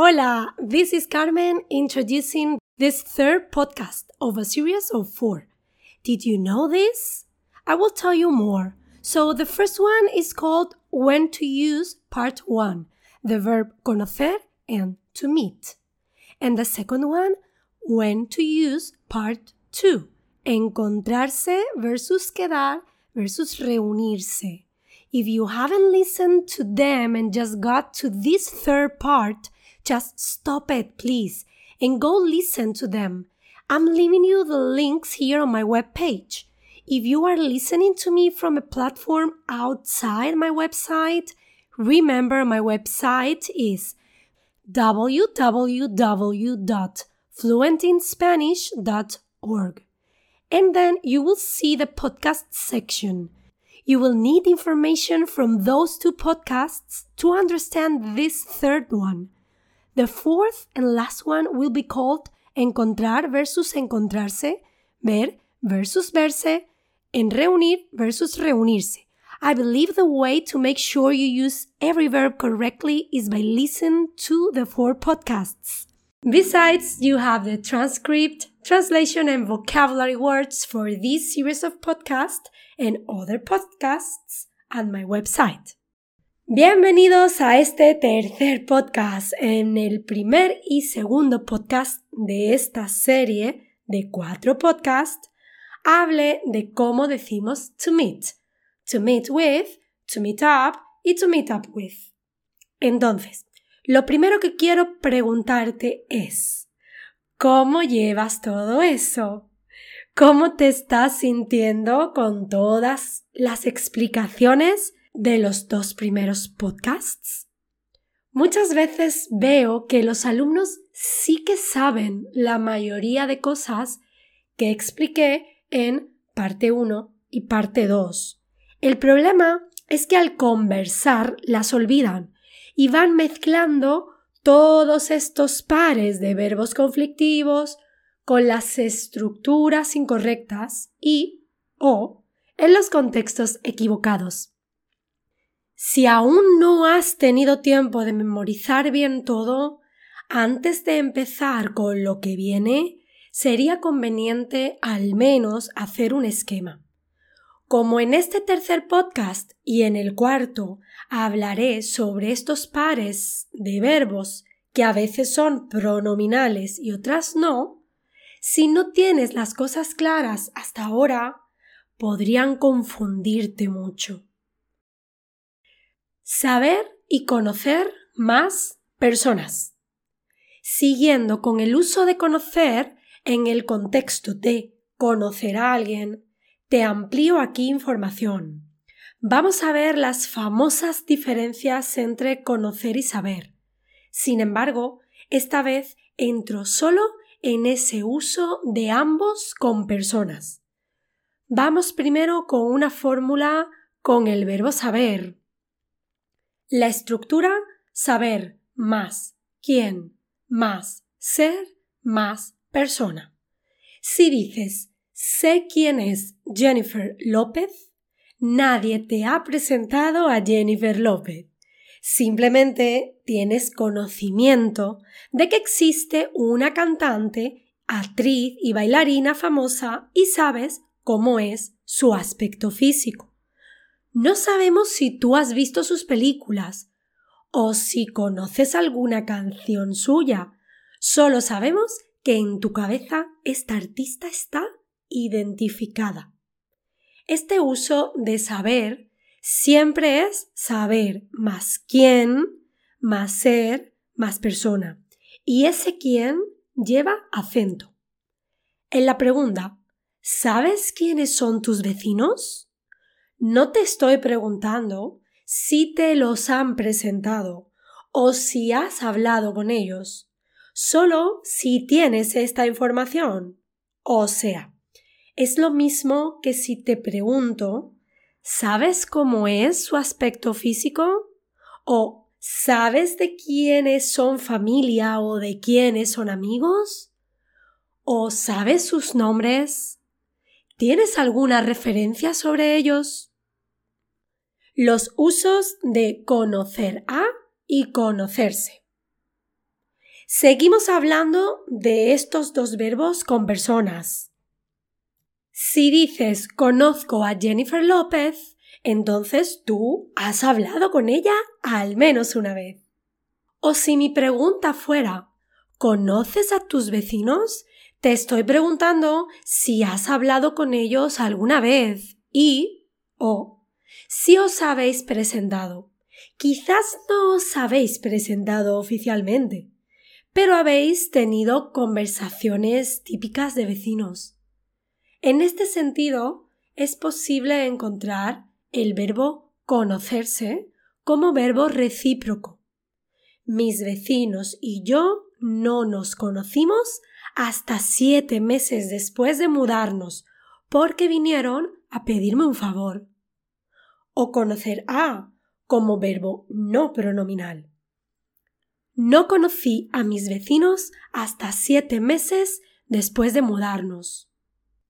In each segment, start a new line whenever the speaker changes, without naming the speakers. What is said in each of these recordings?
Hola, this is Carmen introducing this third podcast of a series of four. Did you know this? I will tell you more. So, the first one is called When to Use Part 1, the verb conocer and to meet. And the second one, When to Use Part 2, encontrarse versus quedar versus reunirse. If you haven't listened to them and just got to this third part, just stop it, please, and go listen to them. I'm leaving you the links here on my webpage. If you are listening to me from a platform outside my website, remember my website is www.fluentinspanish.org. And then you will see the podcast section. You will need information from those two podcasts to understand this third one. The fourth and last one will be called encontrar versus encontrarse, ver versus verse, and reunir versus reunirse. I believe the way to make sure you use every verb correctly is by listening to the four podcasts. Besides, you have the transcript, translation, and vocabulary words for this series of podcasts and other podcasts at my website. Bienvenidos a este tercer podcast. En el primer y segundo podcast de esta serie de cuatro podcasts, hablé de cómo decimos to meet, to meet with, to meet up y to meet up with. Entonces, lo primero que quiero preguntarte es, ¿cómo llevas todo eso? ¿Cómo te estás sintiendo con todas las explicaciones de los dos primeros podcasts? Muchas veces veo que los alumnos sí que saben la mayoría de cosas que expliqué en parte 1 y parte 2. El problema es que al conversar las olvidan y van mezclando todos estos pares de verbos conflictivos con las estructuras incorrectas y o en los contextos equivocados. Si aún no has tenido tiempo de memorizar bien todo, antes de empezar con lo que viene, sería conveniente al menos hacer un esquema. Como en este tercer podcast y en el cuarto hablaré sobre estos pares de verbos que a veces son pronominales y otras no, si no tienes las cosas claras hasta ahora, podrían confundirte mucho saber y conocer más personas. Siguiendo con el uso de conocer en el contexto de conocer a alguien, te amplío aquí información. Vamos a ver las famosas diferencias entre conocer y saber. Sin embargo, esta vez entro solo en ese uso de ambos con personas. Vamos primero con una fórmula con el verbo saber, la estructura saber más quién más ser más persona. Si dices sé quién es Jennifer López, nadie te ha presentado a Jennifer López. Simplemente tienes conocimiento de que existe una cantante, actriz y bailarina famosa y sabes cómo es su aspecto físico. No sabemos si tú has visto sus películas o si conoces alguna canción suya. Solo sabemos que en tu cabeza esta artista está identificada. Este uso de saber siempre es saber más quién, más ser, más persona. Y ese quién lleva acento. En la pregunta, ¿sabes quiénes son tus vecinos? No te estoy preguntando si te los han presentado o si has hablado con ellos, solo si tienes esta información. O sea, es lo mismo que si te pregunto ¿sabes cómo es su aspecto físico? ¿O sabes de quiénes son familia o de quiénes son amigos? ¿O sabes sus nombres? ¿Tienes alguna referencia sobre ellos? Los usos de conocer a y conocerse. Seguimos hablando de estos dos verbos con personas. Si dices conozco a Jennifer López, entonces tú has hablado con ella al menos una vez. O si mi pregunta fuera ¿conoces a tus vecinos? Te estoy preguntando si has hablado con ellos alguna vez y o si os habéis presentado. Quizás no os habéis presentado oficialmente, pero habéis tenido conversaciones típicas de vecinos. En este sentido, es posible encontrar el verbo conocerse como verbo recíproco. Mis vecinos y yo no nos conocimos hasta siete meses después de mudarnos, porque vinieron a pedirme un favor. O conocer a como verbo no pronominal. No conocí a mis vecinos hasta siete meses después de mudarnos.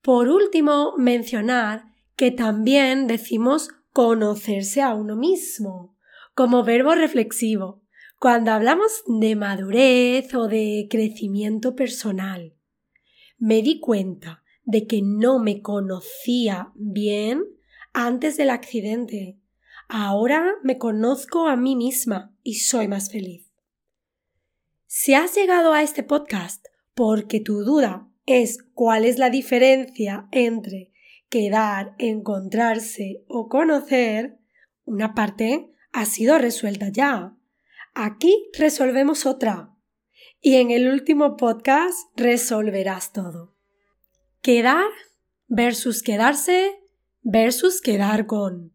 Por último, mencionar que también decimos conocerse a uno mismo, como verbo reflexivo, cuando hablamos de madurez o de crecimiento personal. Me di cuenta de que no me conocía bien antes del accidente. Ahora me conozco a mí misma y soy más feliz. Si has llegado a este podcast porque tu duda es cuál es la diferencia entre quedar, encontrarse o conocer, una parte ha sido resuelta ya. Aquí resolvemos otra. Y en el último podcast resolverás todo. Quedar versus quedarse versus quedar con.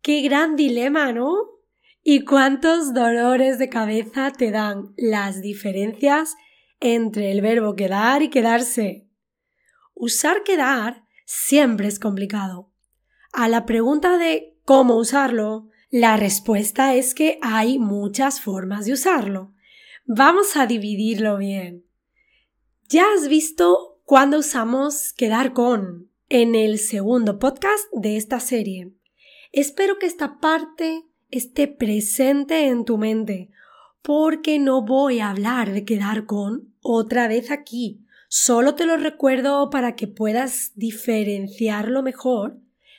Qué gran dilema, ¿no? ¿Y cuántos dolores de cabeza te dan las diferencias entre el verbo quedar y quedarse? Usar quedar siempre es complicado. A la pregunta de cómo usarlo, la respuesta es que hay muchas formas de usarlo. Vamos a dividirlo bien. Ya has visto cuando usamos quedar con en el segundo podcast de esta serie. Espero que esta parte esté presente en tu mente, porque no voy a hablar de quedar con otra vez aquí. Solo te lo recuerdo para que puedas diferenciarlo mejor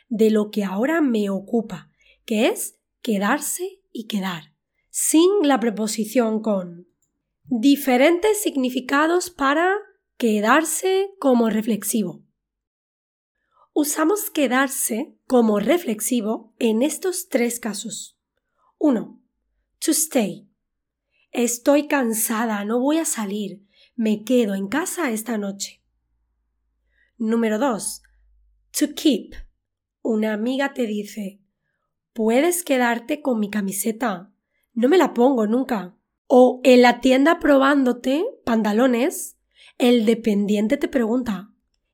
de lo que ahora me ocupa, que es quedarse y quedar, sin la preposición con. Diferentes significados para quedarse como reflexivo. Usamos quedarse como reflexivo en estos tres casos. 1. To stay. Estoy cansada, no voy a salir. Me quedo en casa esta noche. Número 2. To keep. Una amiga te dice, puedes quedarte con mi camiseta. No me la pongo nunca. O en la tienda probándote pantalones, el dependiente te pregunta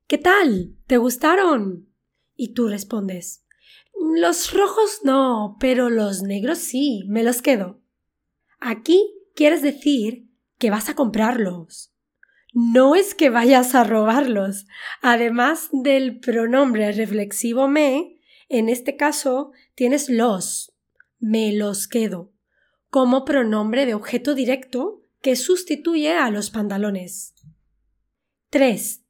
¿Qué tal? ¿Te gustaron? Y tú respondes Los rojos no, pero los negros sí, me los quedo. Aquí quieres decir que vas a comprarlos. No es que vayas a robarlos. Además del pronombre reflexivo me, en este caso tienes los. Me los quedo. Como pronombre de objeto directo que sustituye a los pantalones. 3.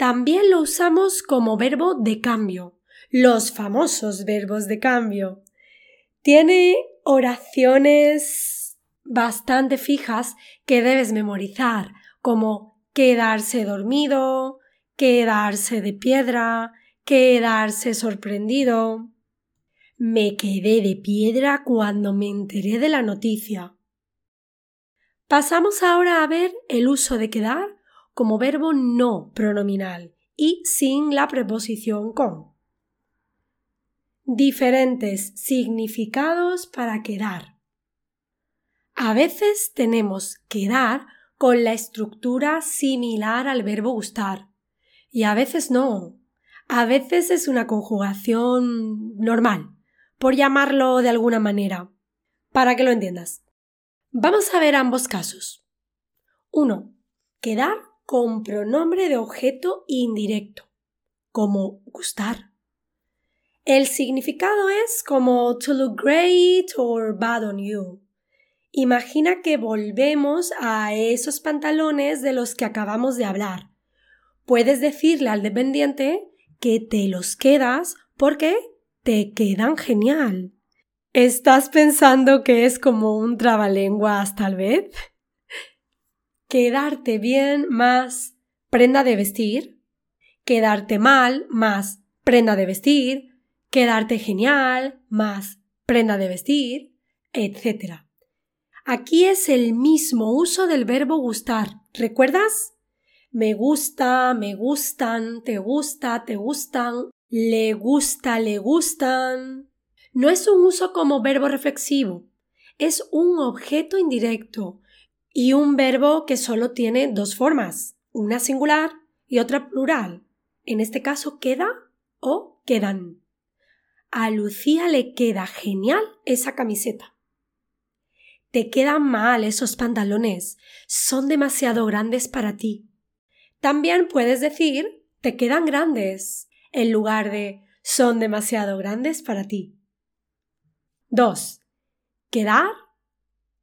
También lo usamos como verbo de cambio, los famosos verbos de cambio. Tiene oraciones bastante fijas que debes memorizar, como quedarse dormido, quedarse de piedra, quedarse sorprendido. Me quedé de piedra cuando me enteré de la noticia. Pasamos ahora a ver el uso de quedar como verbo no pronominal y sin la preposición con. Diferentes significados para quedar. A veces tenemos quedar con la estructura similar al verbo gustar y a veces no. A veces es una conjugación normal, por llamarlo de alguna manera, para que lo entiendas. Vamos a ver ambos casos. 1. Quedar con pronombre de objeto indirecto, como gustar. El significado es como to look great or bad on you. Imagina que volvemos a esos pantalones de los que acabamos de hablar. Puedes decirle al dependiente que te los quedas porque te quedan genial. ¿Estás pensando que es como un trabalenguas tal vez? Quedarte bien más prenda de vestir, quedarte mal más prenda de vestir, quedarte genial más prenda de vestir, etc. Aquí es el mismo uso del verbo gustar. ¿Recuerdas? Me gusta, me gustan, te gusta, te gustan, le gusta, le gustan. No es un uso como verbo reflexivo, es un objeto indirecto y un verbo que solo tiene dos formas, una singular y otra plural. En este caso queda o quedan. A Lucía le queda genial esa camiseta. Te quedan mal esos pantalones, son demasiado grandes para ti. También puedes decir te quedan grandes en lugar de son demasiado grandes para ti. 2. Quedar.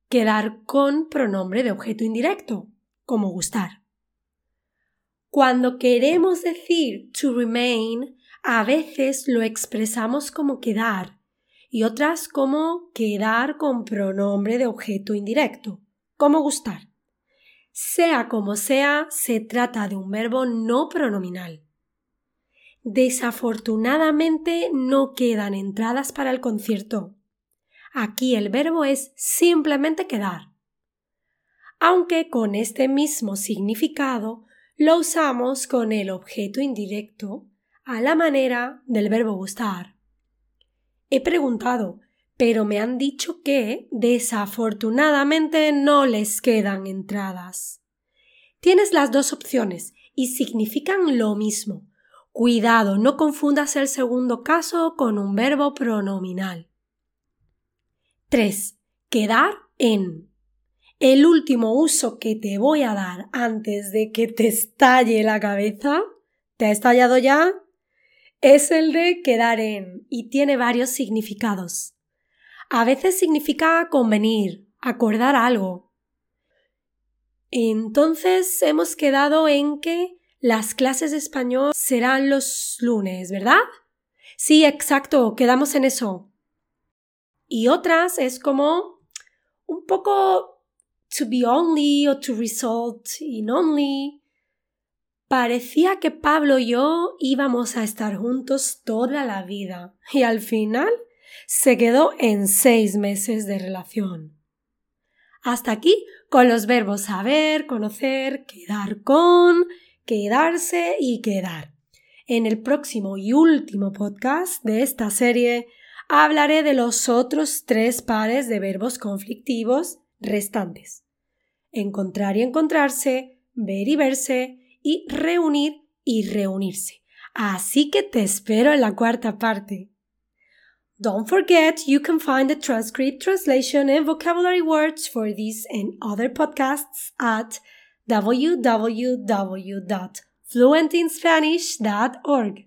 Quedar con pronombre de objeto indirecto, como gustar. Cuando queremos decir to remain, a veces lo expresamos como quedar y otras como quedar con pronombre de objeto indirecto, como gustar. Sea como sea, se trata de un verbo no pronominal. Desafortunadamente no quedan entradas para el concierto. Aquí el verbo es simplemente quedar. Aunque con este mismo significado lo usamos con el objeto indirecto a la manera del verbo gustar. He preguntado, pero me han dicho que desafortunadamente no les quedan entradas. Tienes las dos opciones y significan lo mismo. Cuidado, no confundas el segundo caso con un verbo pronominal. 3. Quedar en. El último uso que te voy a dar antes de que te estalle la cabeza, ¿te ha estallado ya? Es el de quedar en y tiene varios significados. A veces significa convenir, acordar algo. Entonces hemos quedado en que las clases de español serán los lunes, ¿verdad? Sí, exacto, quedamos en eso. Y otras es como un poco to be only o to result in only. Parecía que Pablo y yo íbamos a estar juntos toda la vida y al final se quedó en seis meses de relación. Hasta aquí con los verbos saber, conocer, quedar con, quedarse y quedar. En el próximo y último podcast de esta serie hablaré de los otros tres pares de verbos conflictivos restantes. Encontrar y encontrarse, ver y verse y reunir y reunirse. Así que te espero en la cuarta parte. Don't forget you can find the transcript, translation, and vocabulary words for these and other podcasts at www.fluentinspanish.org.